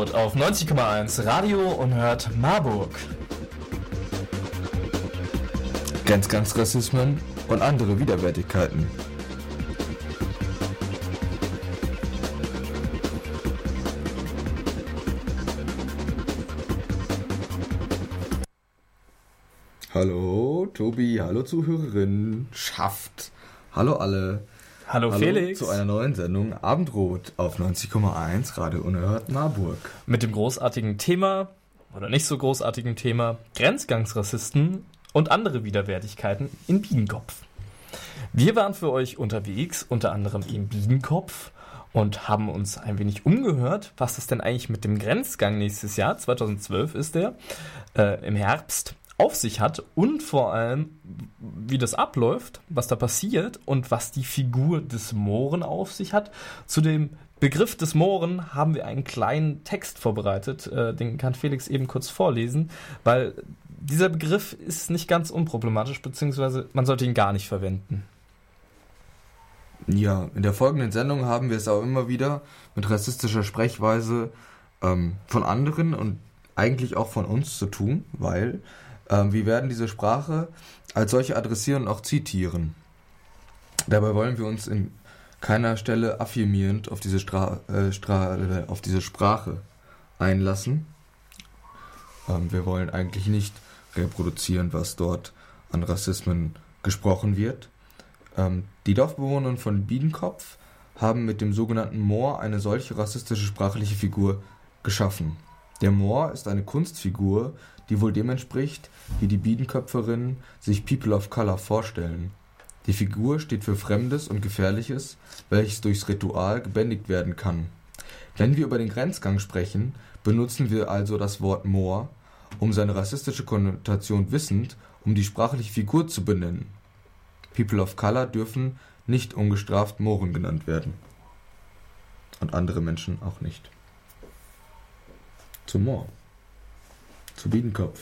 Abendrot auf 90,1 Radio und hört Marburg. Ganz, ganz Rassismen und andere Widerwärtigkeiten. Hallo Tobi, hallo Zuhörerin, schafft. Hallo alle. Hallo, Hallo Felix. zu einer neuen Sendung Abendrot auf 90,1 Radio Unerhört Marburg. Mit dem großartigen Thema, oder nicht so großartigen Thema, Grenzgangsrassisten und andere Widerwärtigkeiten in Biedenkopf. Wir waren für euch unterwegs, unter anderem in Biedenkopf und haben uns ein wenig umgehört, was es denn eigentlich mit dem Grenzgang nächstes Jahr, 2012 ist der, äh, im Herbst, auf sich hat und vor allem, wie das abläuft, was da passiert und was die Figur des Mohren auf sich hat. Zu dem Begriff des Mohren haben wir einen kleinen Text vorbereitet, äh, den kann Felix eben kurz vorlesen, weil dieser Begriff ist nicht ganz unproblematisch, beziehungsweise man sollte ihn gar nicht verwenden. Ja, in der folgenden Sendung haben wir es auch immer wieder mit rassistischer Sprechweise ähm, von anderen und eigentlich auch von uns zu tun, weil ähm, wir werden diese Sprache als solche adressieren und auch zitieren. Dabei wollen wir uns in keiner Stelle affirmierend auf diese, Stra äh, Stra äh, auf diese Sprache einlassen. Ähm, wir wollen eigentlich nicht reproduzieren, was dort an Rassismen gesprochen wird. Ähm, die Dorfbewohner von Biedenkopf haben mit dem sogenannten Moor eine solche rassistische sprachliche Figur geschaffen. Der Moor ist eine Kunstfigur, die wohl dem entspricht, wie die Biedenköpferinnen sich People of Color vorstellen. Die Figur steht für Fremdes und Gefährliches, welches durchs Ritual gebändigt werden kann. Wenn wir über den Grenzgang sprechen, benutzen wir also das Wort Moor, um seine rassistische Konnotation wissend, um die sprachliche Figur zu benennen. People of Color dürfen nicht ungestraft Mohren genannt werden. Und andere Menschen auch nicht. Zum Moor. Zu Biedenkopf.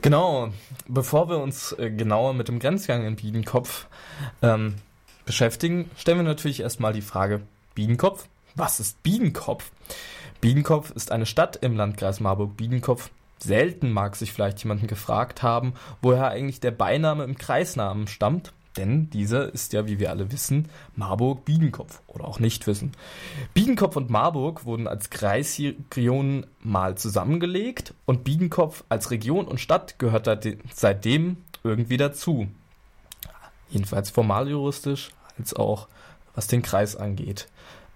Genau, bevor wir uns äh, genauer mit dem Grenzgang in Biedenkopf ähm, beschäftigen, stellen wir natürlich erstmal die Frage, Biedenkopf? Was ist Biedenkopf? Biedenkopf ist eine Stadt im Landkreis Marburg-Biedenkopf. Selten mag sich vielleicht jemanden gefragt haben, woher eigentlich der Beiname im Kreisnamen stammt, denn dieser ist ja, wie wir alle wissen, Marburg-Biedenkopf oder auch nicht wissen. Biedenkopf und Marburg wurden als Kreisregionen mal zusammengelegt und Biedenkopf als Region und Stadt gehört seitdem irgendwie dazu. Jedenfalls formal juristisch als auch was den Kreis angeht.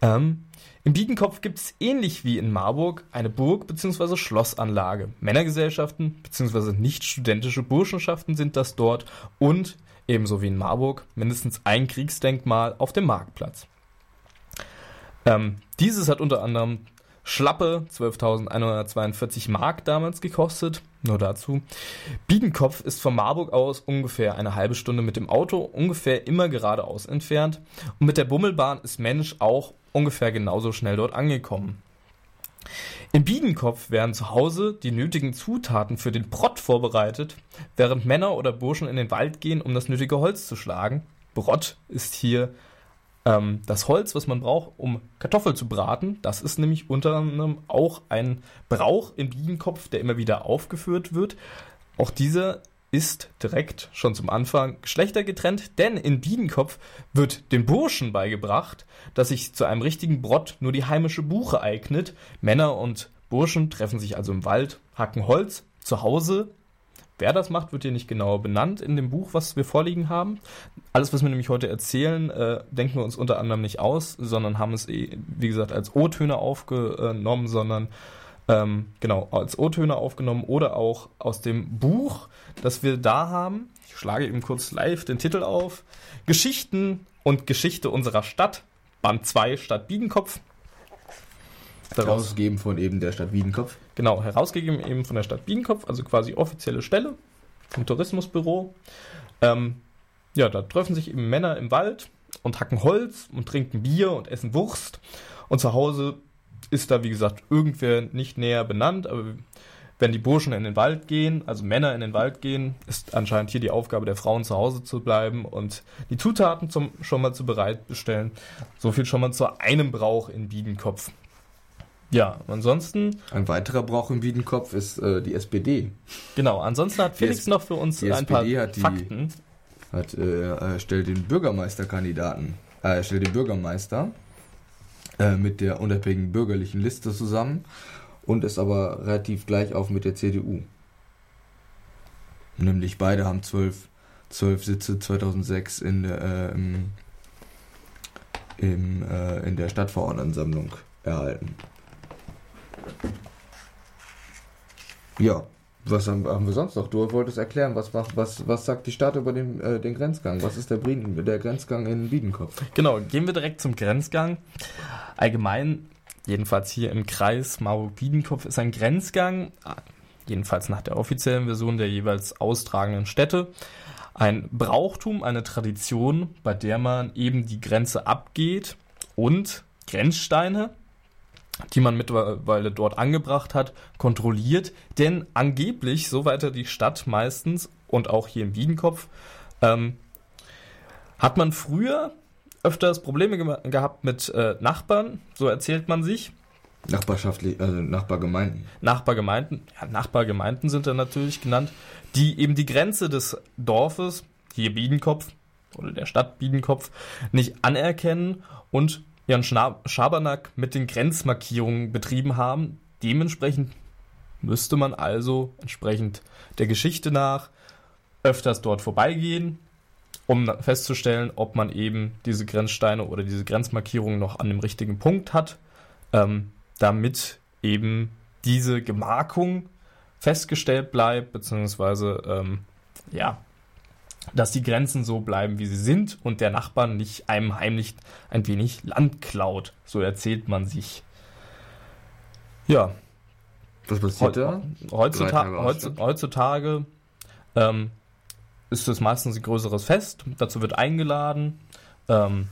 Ähm, in Biedenkopf gibt es ähnlich wie in Marburg eine Burg bzw. Schlossanlage. Männergesellschaften bzw. nicht studentische Burschenschaften sind das dort und ebenso wie in Marburg mindestens ein Kriegsdenkmal auf dem Marktplatz. Ähm, dieses hat unter anderem schlappe 12.142 Mark damals gekostet. Nur dazu. Biedenkopf ist von Marburg aus ungefähr eine halbe Stunde mit dem Auto, ungefähr immer geradeaus entfernt. Und mit der Bummelbahn ist Mensch auch ungefähr genauso schnell dort angekommen. In Biedenkopf werden zu Hause die nötigen Zutaten für den Brott vorbereitet, während Männer oder Burschen in den Wald gehen, um das nötige Holz zu schlagen. Brott ist hier ähm, das Holz, was man braucht, um Kartoffel zu braten. Das ist nämlich unter anderem auch ein Brauch in Biedenkopf, der immer wieder aufgeführt wird. Auch dieser ist direkt schon zum Anfang geschlechtergetrennt, denn in Biedenkopf wird den Burschen beigebracht, dass sich zu einem richtigen Brott nur die heimische Buche eignet. Männer und Burschen treffen sich also im Wald, hacken Holz. Zu Hause Wer das macht, wird hier nicht genauer benannt in dem Buch, was wir vorliegen haben. Alles, was wir nämlich heute erzählen, äh, denken wir uns unter anderem nicht aus, sondern haben es, eh, wie gesagt, als O-Töne aufgenommen, sondern ähm, genau, als O-Töne aufgenommen oder auch aus dem Buch, das wir da haben. Ich schlage eben kurz live den Titel auf. Geschichten und Geschichte unserer Stadt. Band 2 Stadt Biedenkopf. Herausgegeben von eben der Stadt Biedenkopf. Genau, herausgegeben eben von der Stadt Biedenkopf, also quasi offizielle Stelle vom Tourismusbüro. Ähm, ja, da treffen sich eben Männer im Wald und hacken Holz und trinken Bier und essen Wurst. Und zu Hause ist da, wie gesagt, irgendwer nicht näher benannt, aber wenn die Burschen in den Wald gehen, also Männer in den Wald gehen, ist anscheinend hier die Aufgabe der Frauen zu Hause zu bleiben und die Zutaten zum, schon mal zu bereitbestellen. So viel schon mal zu einem Brauch in Biedenkopf. Ja, ansonsten. Ein weiterer Brauch im Biedenkopf ist äh, die SPD. Genau, ansonsten hat Felix noch für uns ein SPD paar hat die, Fakten. Hat, äh, stellt den Bürgermeisterkandidaten, äh, stellt den Bürgermeister äh, mit der unabhängigen bürgerlichen Liste zusammen und ist aber relativ gleich auf mit der CDU. Nämlich beide haben zwölf, zwölf Sitze 2006 in, äh, im, im, äh, in der Stadtverordnetensammlung erhalten. Ja, was haben, wir sonst noch? Du wolltest erklären, was, was, was sagt die Stadt über den, äh, den Grenzgang? Was ist der, der Grenzgang in Biedenkopf? Genau, gehen wir direkt zum Grenzgang. Allgemein jedenfalls hier im Kreis Marburg-Biedenkopf, ist ein Grenzgang, jedenfalls nach der offiziellen Version der jeweils austragenden Städte, ein Brauchtum, eine Tradition, bei der man eben die Grenze abgeht und Grenzsteine, die man mittlerweile dort angebracht hat, kontrolliert. Denn angeblich, so weiter die Stadt meistens und auch hier im Biedenkopf, ähm, hat man früher öfters Probleme ge gehabt mit äh, Nachbarn, so erzählt man sich. Nachbarschaftlich, also Nachbargemeinden. Nachbargemeinden, ja, Nachbargemeinden sind da natürlich genannt, die eben die Grenze des Dorfes, hier Biedenkopf oder der Stadt Biedenkopf, nicht anerkennen und Schna Schabernack mit den Grenzmarkierungen betrieben haben. Dementsprechend müsste man also entsprechend der Geschichte nach öfters dort vorbeigehen, um festzustellen, ob man eben diese Grenzsteine oder diese Grenzmarkierungen noch an dem richtigen Punkt hat, ähm, damit eben diese Gemarkung festgestellt bleibt, beziehungsweise ähm, ja, dass die Grenzen so bleiben, wie sie sind und der Nachbar nicht einem heimlich ein wenig Land klaut. So erzählt man sich. Ja. Was passiert da? Heutzutage, heutzutage, heutzutage ähm, ist es meistens ein größeres Fest. Dazu wird eingeladen. Ähm,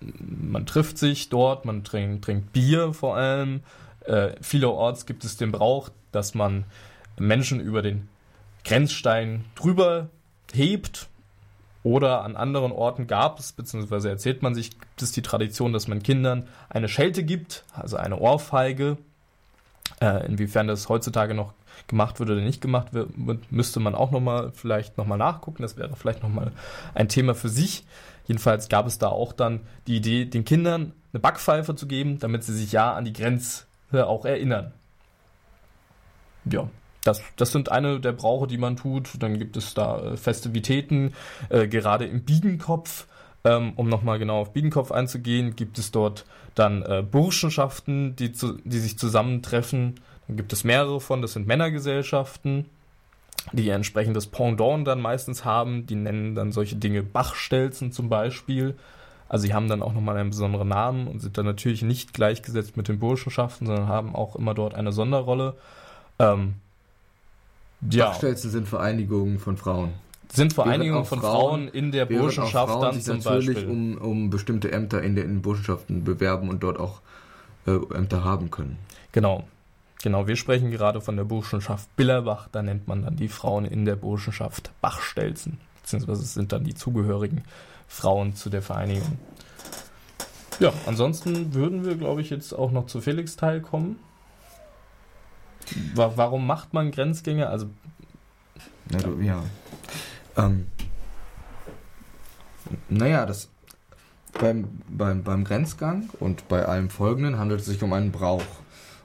man trifft sich dort, man trinkt, trinkt Bier vor allem. Äh, vielerorts gibt es den Brauch, dass man Menschen über den Grenzstein drüber hebt. Oder an anderen Orten gab es, beziehungsweise erzählt man sich, gibt es die Tradition, dass man Kindern eine Schelte gibt, also eine Ohrfeige. Äh, inwiefern das heutzutage noch gemacht wird oder nicht gemacht wird, müsste man auch nochmal vielleicht nochmal nachgucken. Das wäre vielleicht nochmal ein Thema für sich. Jedenfalls gab es da auch dann die Idee, den Kindern eine Backpfeife zu geben, damit sie sich ja an die Grenze auch erinnern. Ja, das, das sind eine der Brauche, die man tut. Dann gibt es da äh, Festivitäten, äh, gerade im Biedenkopf. Ähm, um nochmal genau auf Biedenkopf einzugehen, gibt es dort dann äh, Burschenschaften, die, zu, die sich zusammentreffen dann gibt es mehrere von, das sind Männergesellschaften, die ihr entsprechendes Pendant dann meistens haben. Die nennen dann solche Dinge Bachstelzen zum Beispiel. Also sie haben dann auch nochmal einen besonderen Namen und sind dann natürlich nicht gleichgesetzt mit den Burschenschaften, sondern haben auch immer dort eine Sonderrolle. Ähm, ja. Bachstelzen sind Vereinigungen von Frauen. Sind Vereinigungen von Frauen, Frauen, in der Burschenschaft Frauen dann zum natürlich Beispiel. Um, um bestimmte Ämter in den Burschenschaften bewerben und dort auch äh, Ämter haben können. Genau. Genau, wir sprechen gerade von der Burschenschaft Billerbach, da nennt man dann die Frauen in der Burschenschaft Bachstelzen, beziehungsweise sind dann die zugehörigen Frauen zu der Vereinigung. Ja, ansonsten würden wir, glaube ich, jetzt auch noch zu Felix Teil kommen. Warum macht man Grenzgänge? Also. Ja, du, ja. Ähm, naja, das beim, beim, beim Grenzgang und bei allem Folgenden handelt es sich um einen Brauch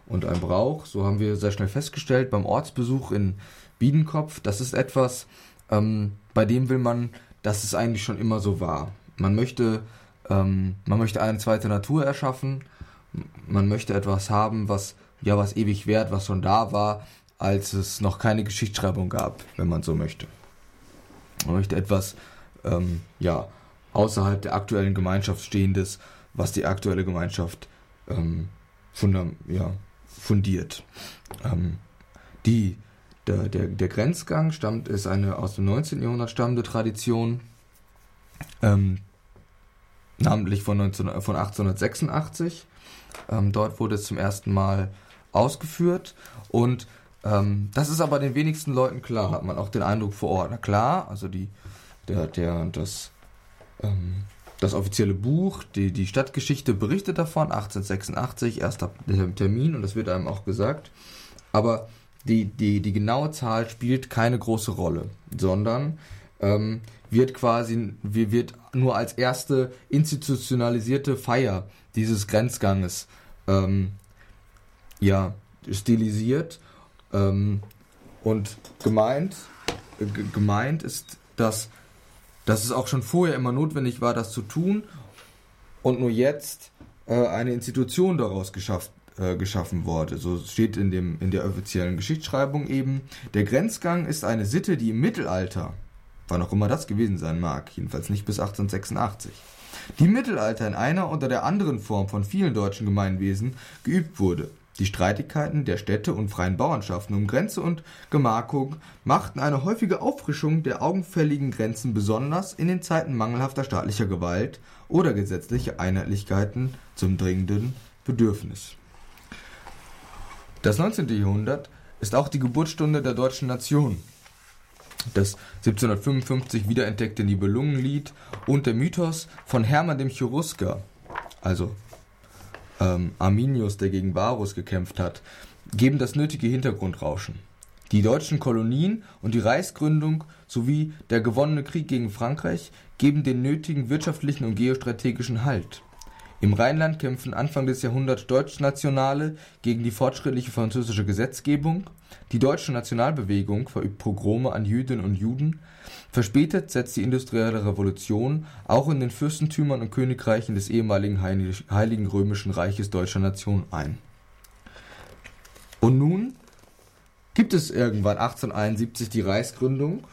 und ein Brauch. So haben wir sehr schnell festgestellt beim Ortsbesuch in Biedenkopf. Das ist etwas, ähm, bei dem will man, dass es eigentlich schon immer so war. Man möchte, ähm, man möchte eine zweite Natur erschaffen. Man möchte etwas haben, was ja was ewig wert, was schon da war, als es noch keine Geschichtsschreibung gab, wenn man so möchte. Man möchte etwas, ähm, ja, außerhalb der aktuellen Gemeinschaft stehendes, was die aktuelle Gemeinschaft ähm, ja, fundiert. Ähm, die, der, der, der Grenzgang stammt, ist eine aus dem 19. Jahrhundert stammende Tradition, ähm, namentlich von, 19, von 1886. Ähm, dort wurde es zum ersten Mal ausgeführt und ähm, das ist aber den wenigsten Leuten klar, hat man auch den Eindruck vor Ort. Na klar, also die, der, der, das, ähm, das offizielle Buch, die, die Stadtgeschichte berichtet davon, 1886, erster Termin, und das wird einem auch gesagt. Aber die, die, die genaue Zahl spielt keine große Rolle, sondern ähm, wird quasi, wird nur als erste institutionalisierte Feier dieses Grenzganges ähm, ja, stilisiert. Ähm, und gemeint, äh, gemeint ist, dass, dass es auch schon vorher immer notwendig war, das zu tun und nur jetzt äh, eine Institution daraus geschafft, äh, geschaffen wurde. So steht in, dem, in der offiziellen Geschichtsschreibung eben, der Grenzgang ist eine Sitte, die im Mittelalter, wann auch immer das gewesen sein mag, jedenfalls nicht bis 1886, die Mittelalter in einer oder der anderen Form von vielen deutschen Gemeinwesen geübt wurde. Die Streitigkeiten der Städte und freien Bauernschaften um Grenze und Gemarkung machten eine häufige Auffrischung der augenfälligen Grenzen besonders in den Zeiten mangelhafter staatlicher Gewalt oder gesetzlicher Einheitlichkeiten zum dringenden Bedürfnis. Das 19. Jahrhundert ist auch die Geburtsstunde der deutschen Nation. Das 1755 wiederentdeckte Nibelungenlied und der Mythos von Hermann dem Cherusker, also ähm, Arminius, der gegen Varus gekämpft hat, geben das nötige Hintergrundrauschen. Die deutschen Kolonien und die Reichsgründung sowie der gewonnene Krieg gegen Frankreich geben den nötigen wirtschaftlichen und geostrategischen Halt. Im Rheinland kämpfen Anfang des Jahrhunderts Deutschnationale gegen die fortschrittliche französische Gesetzgebung, die deutsche Nationalbewegung verübt Pogrome an Jüdinnen und Juden, verspätet setzt die industrielle Revolution auch in den Fürstentümern und Königreichen des ehemaligen Heiligen Römischen Reiches deutscher Nation ein. Und nun gibt es irgendwann 1871 die Reichsgründung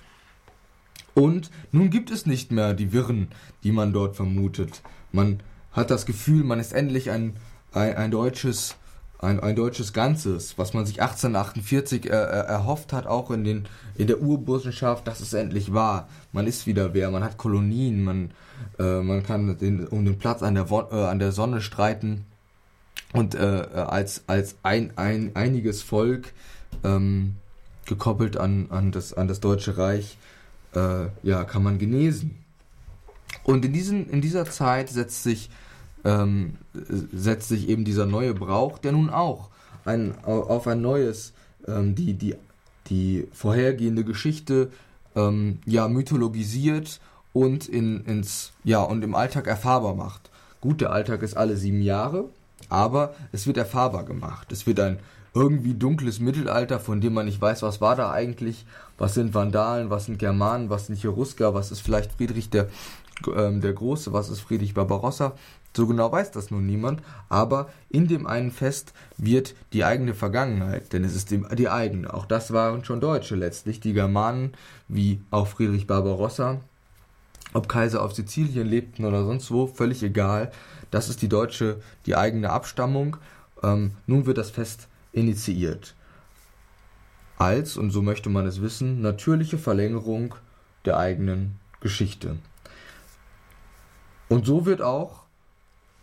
und nun gibt es nicht mehr die Wirren, die man dort vermutet. Man hat das Gefühl, man ist endlich ein, ein, ein deutsches ein, ein deutsches Ganzes, was man sich 1848 äh, äh, erhofft hat, auch in, den, in der Urburschenschaft, dass es endlich war. Man ist wieder wer, man hat Kolonien, man, äh, man kann den, um den Platz an der, äh, an der Sonne streiten und äh, als, als ein, ein einiges Volk ähm, gekoppelt an, an, das, an das Deutsche Reich, äh, ja, kann man genesen. Und in, diesen, in dieser Zeit setzt sich ähm, setzt sich eben dieser neue Brauch, der nun auch ein, auf ein neues, ähm, die, die, die vorhergehende Geschichte ähm, ja mythologisiert und in, ins, ja, und im Alltag erfahrbar macht. Gut, der Alltag ist alle sieben Jahre, aber es wird erfahrbar gemacht. Es wird ein irgendwie dunkles Mittelalter, von dem man nicht weiß, was war da eigentlich, was sind Vandalen, was sind Germanen, was sind Cherusker, was ist vielleicht Friedrich der, ähm, der Große, was ist Friedrich Barbarossa. So genau weiß das nun niemand, aber in dem einen Fest wird die eigene Vergangenheit, denn es ist die, eigene, auch das waren schon Deutsche letztlich, die Germanen, wie auch Friedrich Barbarossa, ob Kaiser auf Sizilien lebten oder sonst wo, völlig egal. Das ist die deutsche, die eigene Abstammung. Ähm, nun wird das Fest initiiert. Als, und so möchte man es wissen, natürliche Verlängerung der eigenen Geschichte. Und so wird auch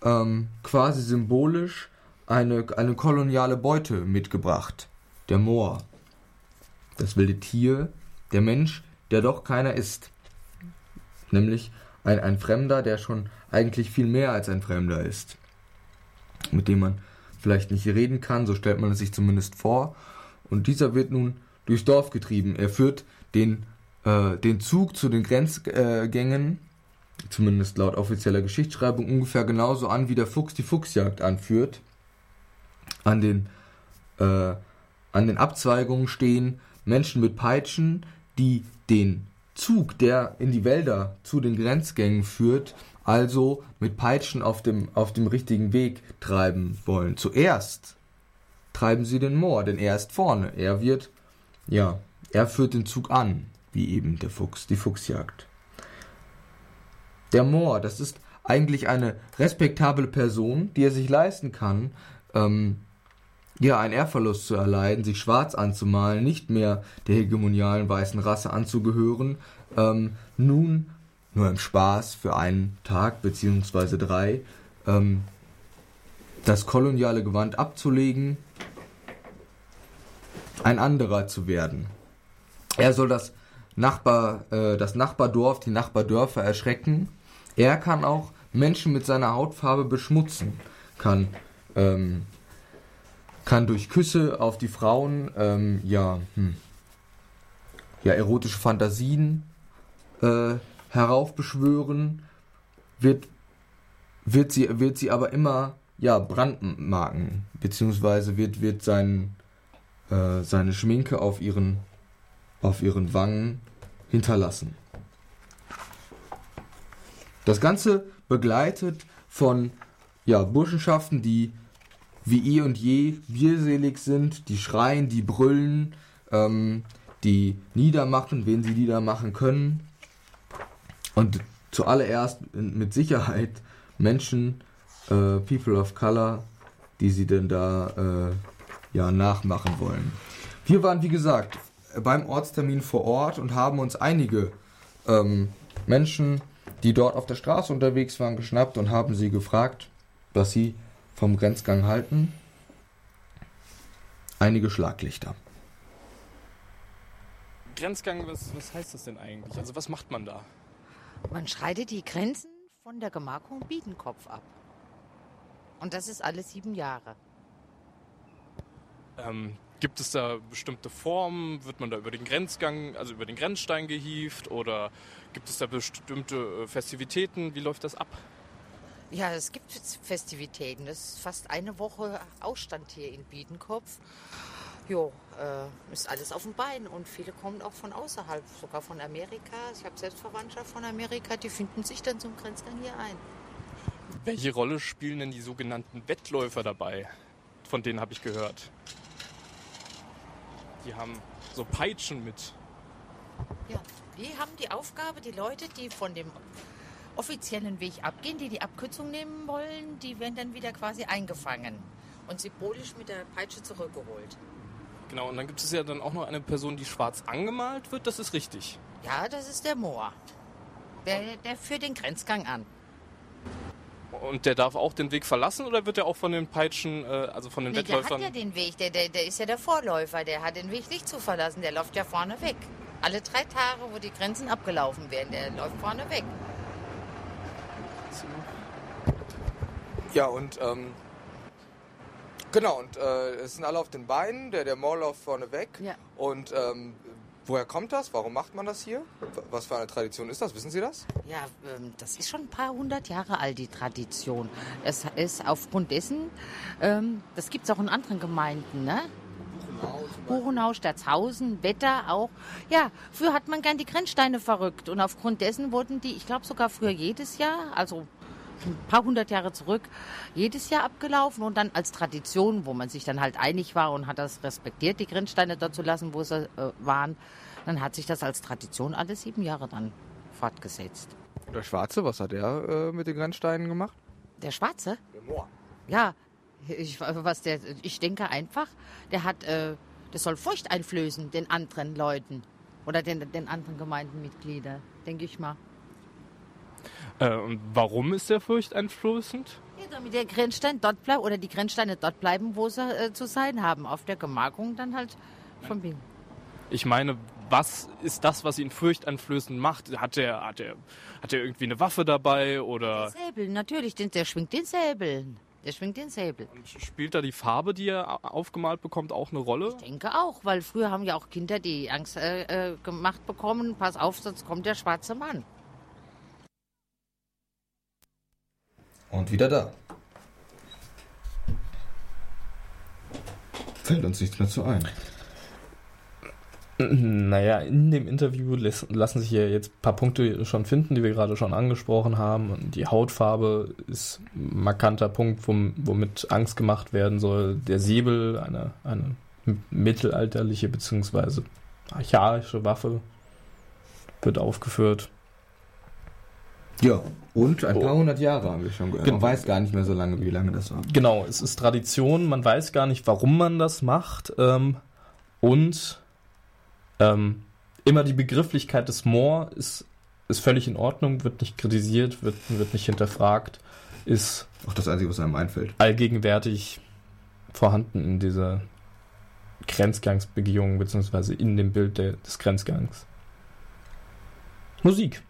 ähm, quasi symbolisch eine, eine koloniale Beute mitgebracht. Der Moor. Das wilde Tier, der Mensch, der doch keiner ist. Nämlich ein, ein Fremder, der schon eigentlich viel mehr als ein Fremder ist. Mit dem man vielleicht nicht reden kann, so stellt man es sich zumindest vor. Und dieser wird nun durchs Dorf getrieben. Er führt den, äh, den Zug zu den Grenzgängen zumindest laut offizieller Geschichtsschreibung, ungefähr genauso an, wie der Fuchs die Fuchsjagd anführt. An den, äh, an den Abzweigungen stehen Menschen mit Peitschen, die den Zug, der in die Wälder zu den Grenzgängen führt, also mit Peitschen auf dem, auf dem richtigen Weg treiben wollen. Zuerst treiben sie den Moor, denn er ist vorne. Er wird, ja, er führt den Zug an, wie eben der Fuchs die Fuchsjagd. Der Moor, das ist eigentlich eine respektable Person, die er sich leisten kann, ähm, ja, einen Ehrverlust zu erleiden, sich schwarz anzumalen, nicht mehr der hegemonialen weißen Rasse anzugehören, ähm, nun nur im Spaß für einen Tag beziehungsweise drei ähm, das koloniale Gewand abzulegen, ein anderer zu werden. Er soll das Nachbar, äh, das Nachbardorf, die Nachbardörfer erschrecken. Er kann auch Menschen mit seiner Hautfarbe beschmutzen, kann ähm, kann durch Küsse auf die Frauen ähm, ja hm, ja erotische Fantasien äh, heraufbeschwören, wird wird sie wird sie aber immer ja brandmarken beziehungsweise wird wird sein äh, seine Schminke auf ihren auf ihren Wangen hinterlassen. Das Ganze begleitet von ja, Burschenschaften, die wie eh und je bierselig sind, die schreien, die brüllen, ähm, die niedermachen, wen sie niedermachen können. Und zuallererst mit Sicherheit Menschen, äh, People of Color, die sie denn da äh, ja nachmachen wollen. Wir waren, wie gesagt, beim Ortstermin vor Ort und haben uns einige ähm, Menschen, die dort auf der Straße unterwegs waren, geschnappt und haben sie gefragt, was sie vom Grenzgang halten. Einige Schlaglichter. Grenzgang, was, was heißt das denn eigentlich? Also was macht man da? Man schreitet die Grenzen von der Gemarkung Biedenkopf ab. Und das ist alle sieben Jahre. Ähm, Gibt es da bestimmte Formen? Wird man da über den Grenzgang, also über den Grenzstein gehievt? Oder gibt es da bestimmte äh, Festivitäten? Wie läuft das ab? Ja, es gibt Festivitäten. Das ist fast eine Woche Ausstand hier in Biedenkopf. Jo, äh, ist alles auf dem Bein und viele kommen auch von außerhalb, sogar von Amerika. Ich habe selbst Verwandtschaft von Amerika, die finden sich dann zum Grenzgang hier ein. Welche Rolle spielen denn die sogenannten Wettläufer dabei? Von denen habe ich gehört. Die haben so Peitschen mit. Ja, die haben die Aufgabe, die Leute, die von dem offiziellen Weg abgehen, die die Abkürzung nehmen wollen, die werden dann wieder quasi eingefangen und symbolisch mit der Peitsche zurückgeholt. Genau, und dann gibt es ja dann auch noch eine Person, die schwarz angemalt wird, das ist richtig. Ja, das ist der Moor. Der, der führt den Grenzgang an. Und der darf auch den Weg verlassen oder wird er auch von den Peitschen, äh, also von den Nee, der Wettläufern? hat ja den Weg, der, der, der ist ja der Vorläufer, der hat den Weg nicht zu verlassen, der läuft ja vorne weg. Alle drei Tage, wo die Grenzen abgelaufen werden, der läuft vorne weg. Ja, und ähm, genau, und äh, es sind alle auf den Beinen, der, der Maul läuft vorne weg. Ja. Und ähm, woher kommt das? Warum macht man das hier? Was für eine Tradition ist das? Wissen Sie das? Ja, ähm, das ist schon ein paar hundert Jahre alt, die Tradition. Es ist aufgrund dessen, ähm, das gibt es auch in anderen Gemeinden, ne? Buchenau, Statzhausen, Wetter auch. Ja, früher hat man gern die Grenzsteine verrückt und aufgrund dessen wurden die, ich glaube sogar früher jedes Jahr, also ein paar hundert Jahre zurück, jedes Jahr abgelaufen und dann als Tradition, wo man sich dann halt einig war und hat das respektiert, die Grenzsteine dort zu lassen, wo sie äh, waren, dann hat sich das als Tradition alle sieben Jahre dann fortgesetzt. Der Schwarze, was hat er äh, mit den Grenzsteinen gemacht? Der Schwarze? Der Moor. Ja, ich, was der, ich denke einfach, der hat, äh, das soll Furcht einflößen den anderen Leuten oder den, den anderen Gemeindenmitgliedern, denke ich mal. Äh, und warum ist der furchteinflößend? Ja, damit der Grenzstein dort bleibt oder die Grenzsteine dort bleiben, wo sie äh, zu sein haben. Auf der Gemarkung dann halt von Bienen. Ich meine, was ist das, was ihn furchteinflößend macht? Hat er, hat er, hat er irgendwie eine Waffe dabei oder Säbel, natürlich, den, der schwingt den Säbel. Der schwingt den Säbel. spielt da die Farbe, die er au- aufgemalt bekommt, auch eine Rolle? Ich denke auch, weil früher haben ja auch Kinder die Angst äh, äh, gemacht bekommen, pass auf, sonst kommt der schwarze Mann. Und wieder da. Fällt uns nichts mehr zu ein. Naja, in dem Interview lassen sich ja jetzt ein paar Punkte schon finden, die wir gerade schon angesprochen haben. Und die Hautfarbe ist ein markanter Punkt, wom- womit Angst gemacht werden soll. Der Säbel, eine, eine mittelalterliche bzw. archaische Waffe, wird aufgeführt. Ja, und ein paar hundert Jahre haben wir schon gehört. Genau. Man weiß gar nicht mehr so lange, wie lange das war. Genau, es ist Tradition, man weiß gar nicht, warum man das macht. Ähm, und ähm, immer die Begrifflichkeit des Moor ist, ist völlig in Ordnung, wird nicht kritisiert, wird, wird nicht hinterfragt, ist Auch das Einzige, was einem einfällt. allgegenwärtig vorhanden in dieser Grenzgangsbegehung, beziehungsweise in dem Bild der, des Grenzgangs. Musik.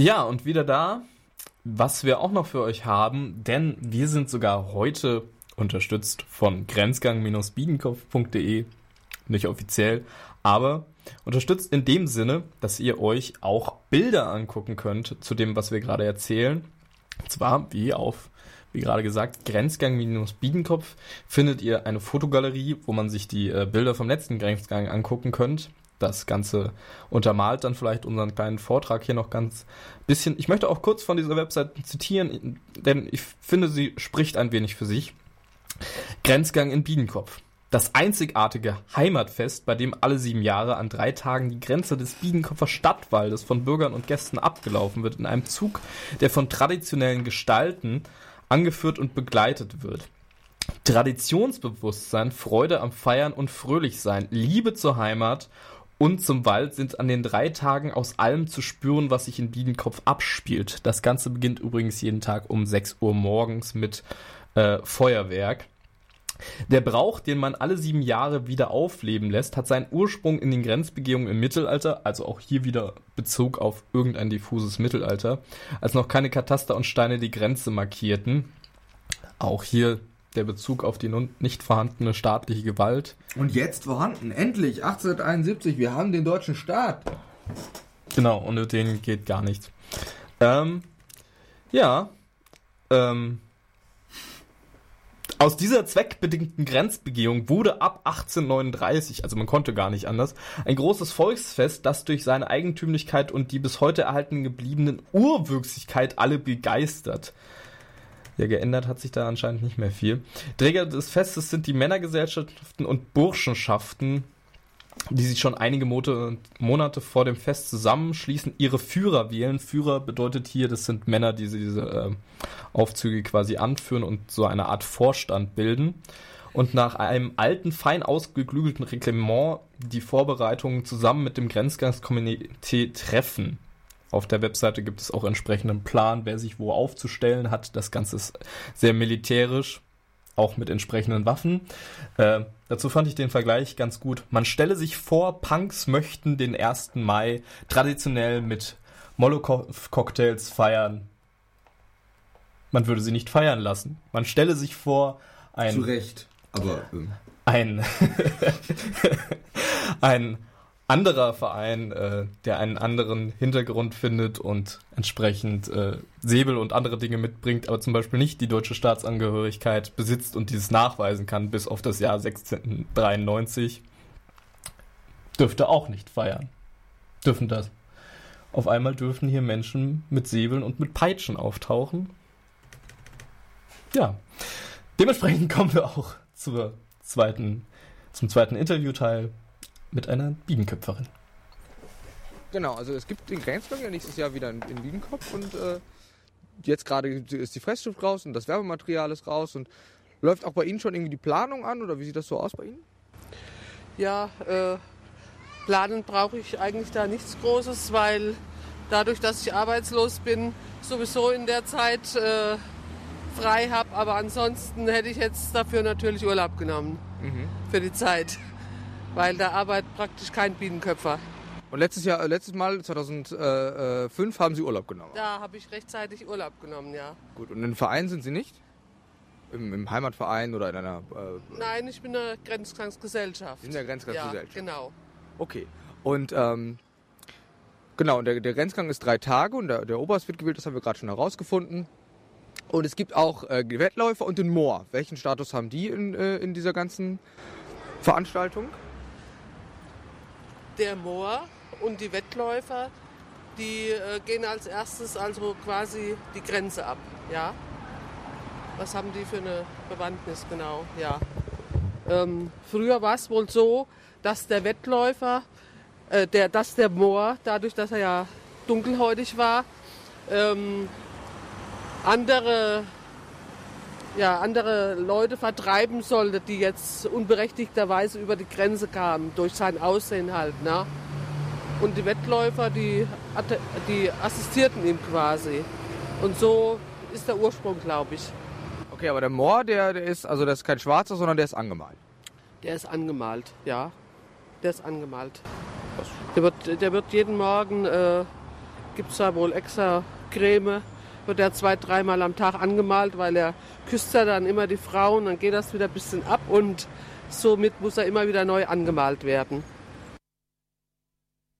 Ja, und wieder da, was wir auch noch für euch haben, denn wir sind sogar heute unterstützt von grenzgang-biedenkopf.de. Nicht offiziell, aber unterstützt in dem Sinne, dass ihr euch auch Bilder angucken könnt zu dem, was wir gerade erzählen. Und zwar, wie auf, wie gerade gesagt, Grenzgang-Biedenkopf findet ihr eine Fotogalerie, wo man sich die äh, Bilder vom letzten Grenzgang angucken könnt. Das Ganze untermalt dann vielleicht unseren kleinen Vortrag hier noch ganz bisschen. Ich möchte auch kurz von dieser Website zitieren, denn ich finde, sie spricht ein wenig für sich. Grenzgang in Biedenkopf. Das einzigartige Heimatfest, bei dem alle sieben Jahre an drei Tagen die Grenze des Biedenkopfer Stadtwaldes von Bürgern und Gästen abgelaufen wird, in einem Zug, der von traditionellen Gestalten angeführt und begleitet wird. Traditionsbewusstsein, Freude am Feiern und Fröhlichsein, Liebe zur Heimat und zum Wald sind an den drei Tagen aus allem zu spüren, was sich in Biedenkopf abspielt. Das Ganze beginnt übrigens jeden Tag um 6 Uhr morgens mit äh, Feuerwerk. Der Brauch, den man alle sieben Jahre wieder aufleben lässt, hat seinen Ursprung in den Grenzbegehungen im Mittelalter, also auch hier wieder Bezug auf irgendein diffuses Mittelalter, als noch keine Kataster und Steine die Grenze markierten. Auch hier der Bezug auf die nun nicht vorhandene staatliche Gewalt. Und jetzt vorhanden, endlich, 1871, wir haben den deutschen Staat. Genau, ohne den geht gar nichts. Ähm, ja, ähm, aus dieser zweckbedingten Grenzbegehung wurde ab 1839, also man konnte gar nicht anders, ein großes Volksfest, das durch seine Eigentümlichkeit und die bis heute erhalten gebliebenen Urwüchsigkeit alle begeistert. Ja, geändert hat sich da anscheinend nicht mehr viel. Träger des Festes sind die Männergesellschaften und Burschenschaften, die sich schon einige Monate vor dem Fest zusammenschließen, ihre Führer wählen. Führer bedeutet hier, das sind Männer, die diese äh, Aufzüge quasi anführen und so eine Art Vorstand bilden. Und nach einem alten, fein ausgeklügelten Reglement die Vorbereitungen zusammen mit dem Grenzgangskomitee treffen. Auf der Webseite gibt es auch entsprechenden Plan, wer sich wo aufzustellen hat. Das Ganze ist sehr militärisch auch mit entsprechenden Waffen. Äh, dazu fand ich den Vergleich ganz gut. Man stelle sich vor, Punks möchten den 1. Mai traditionell mit Molotow-Cocktails feiern. Man würde sie nicht feiern lassen. Man stelle sich vor, ein. Zu Recht, aber. Ähm. Ein. ein anderer Verein, äh, der einen anderen Hintergrund findet und entsprechend äh, Säbel und andere Dinge mitbringt, aber zum Beispiel nicht die deutsche Staatsangehörigkeit besitzt und dieses nachweisen kann bis auf das Jahr 1693, dürfte auch nicht feiern. Dürfen das. Auf einmal dürfen hier Menschen mit Säbeln und mit Peitschen auftauchen. Ja. Dementsprechend kommen wir auch zur zweiten, zum zweiten Interviewteil mit einer Bienenköpferin. Genau, also es gibt den Grenzgang ja nächstes Jahr wieder in, in Bienenkopf und äh, jetzt gerade ist die Fressschrift raus und das Werbematerial ist raus und läuft auch bei Ihnen schon irgendwie die Planung an oder wie sieht das so aus bei Ihnen? Ja, äh, planen brauche ich eigentlich da nichts Großes, weil dadurch, dass ich arbeitslos bin, sowieso in der Zeit äh, frei habe. Aber ansonsten hätte ich jetzt dafür natürlich Urlaub genommen mhm. für die Zeit weil da arbeitet praktisch kein Bienenköpfer. Und letztes Jahr, letztes Mal, 2005, haben Sie Urlaub genommen? Da habe ich rechtzeitig Urlaub genommen, ja. Gut, und im Verein sind Sie nicht? Im, im Heimatverein oder in einer... Äh, Nein, ich bin in der Grenzgangsgesellschaft. In der Grenzgangsgesellschaft? Ja, genau. Okay. Und ähm, genau, und der, der Grenzgang ist drei Tage und der, der Oberst wird gewählt, das haben wir gerade schon herausgefunden. Und es gibt auch äh, Wettläufer und den Moor. Welchen Status haben die in, äh, in dieser ganzen Veranstaltung? Der Moor und die Wettläufer, die äh, gehen als erstes also quasi die Grenze ab. Ja? Was haben die für eine Bewandtnis genau? Ja. Ähm, früher war es wohl so, dass der Wettläufer, äh, der, dass der Moor, dadurch, dass er ja dunkelhäutig war, ähm, andere ja, andere Leute vertreiben sollte, die jetzt unberechtigterweise über die Grenze kamen, durch sein Aussehen halt. Ne? Und die Wettläufer, die, die assistierten ihm quasi. Und so ist der Ursprung, glaube ich. Okay, aber der Moor, der, der ist, also der ist kein schwarzer, sondern der ist angemalt. Der ist angemalt, ja. Der ist angemalt. Der wird, der wird jeden Morgen, äh, gibt es da wohl extra Creme, wird er zwei, dreimal am Tag angemalt, weil er küsst er dann immer die Frauen, dann geht das wieder ein bisschen ab und somit muss er immer wieder neu angemalt werden.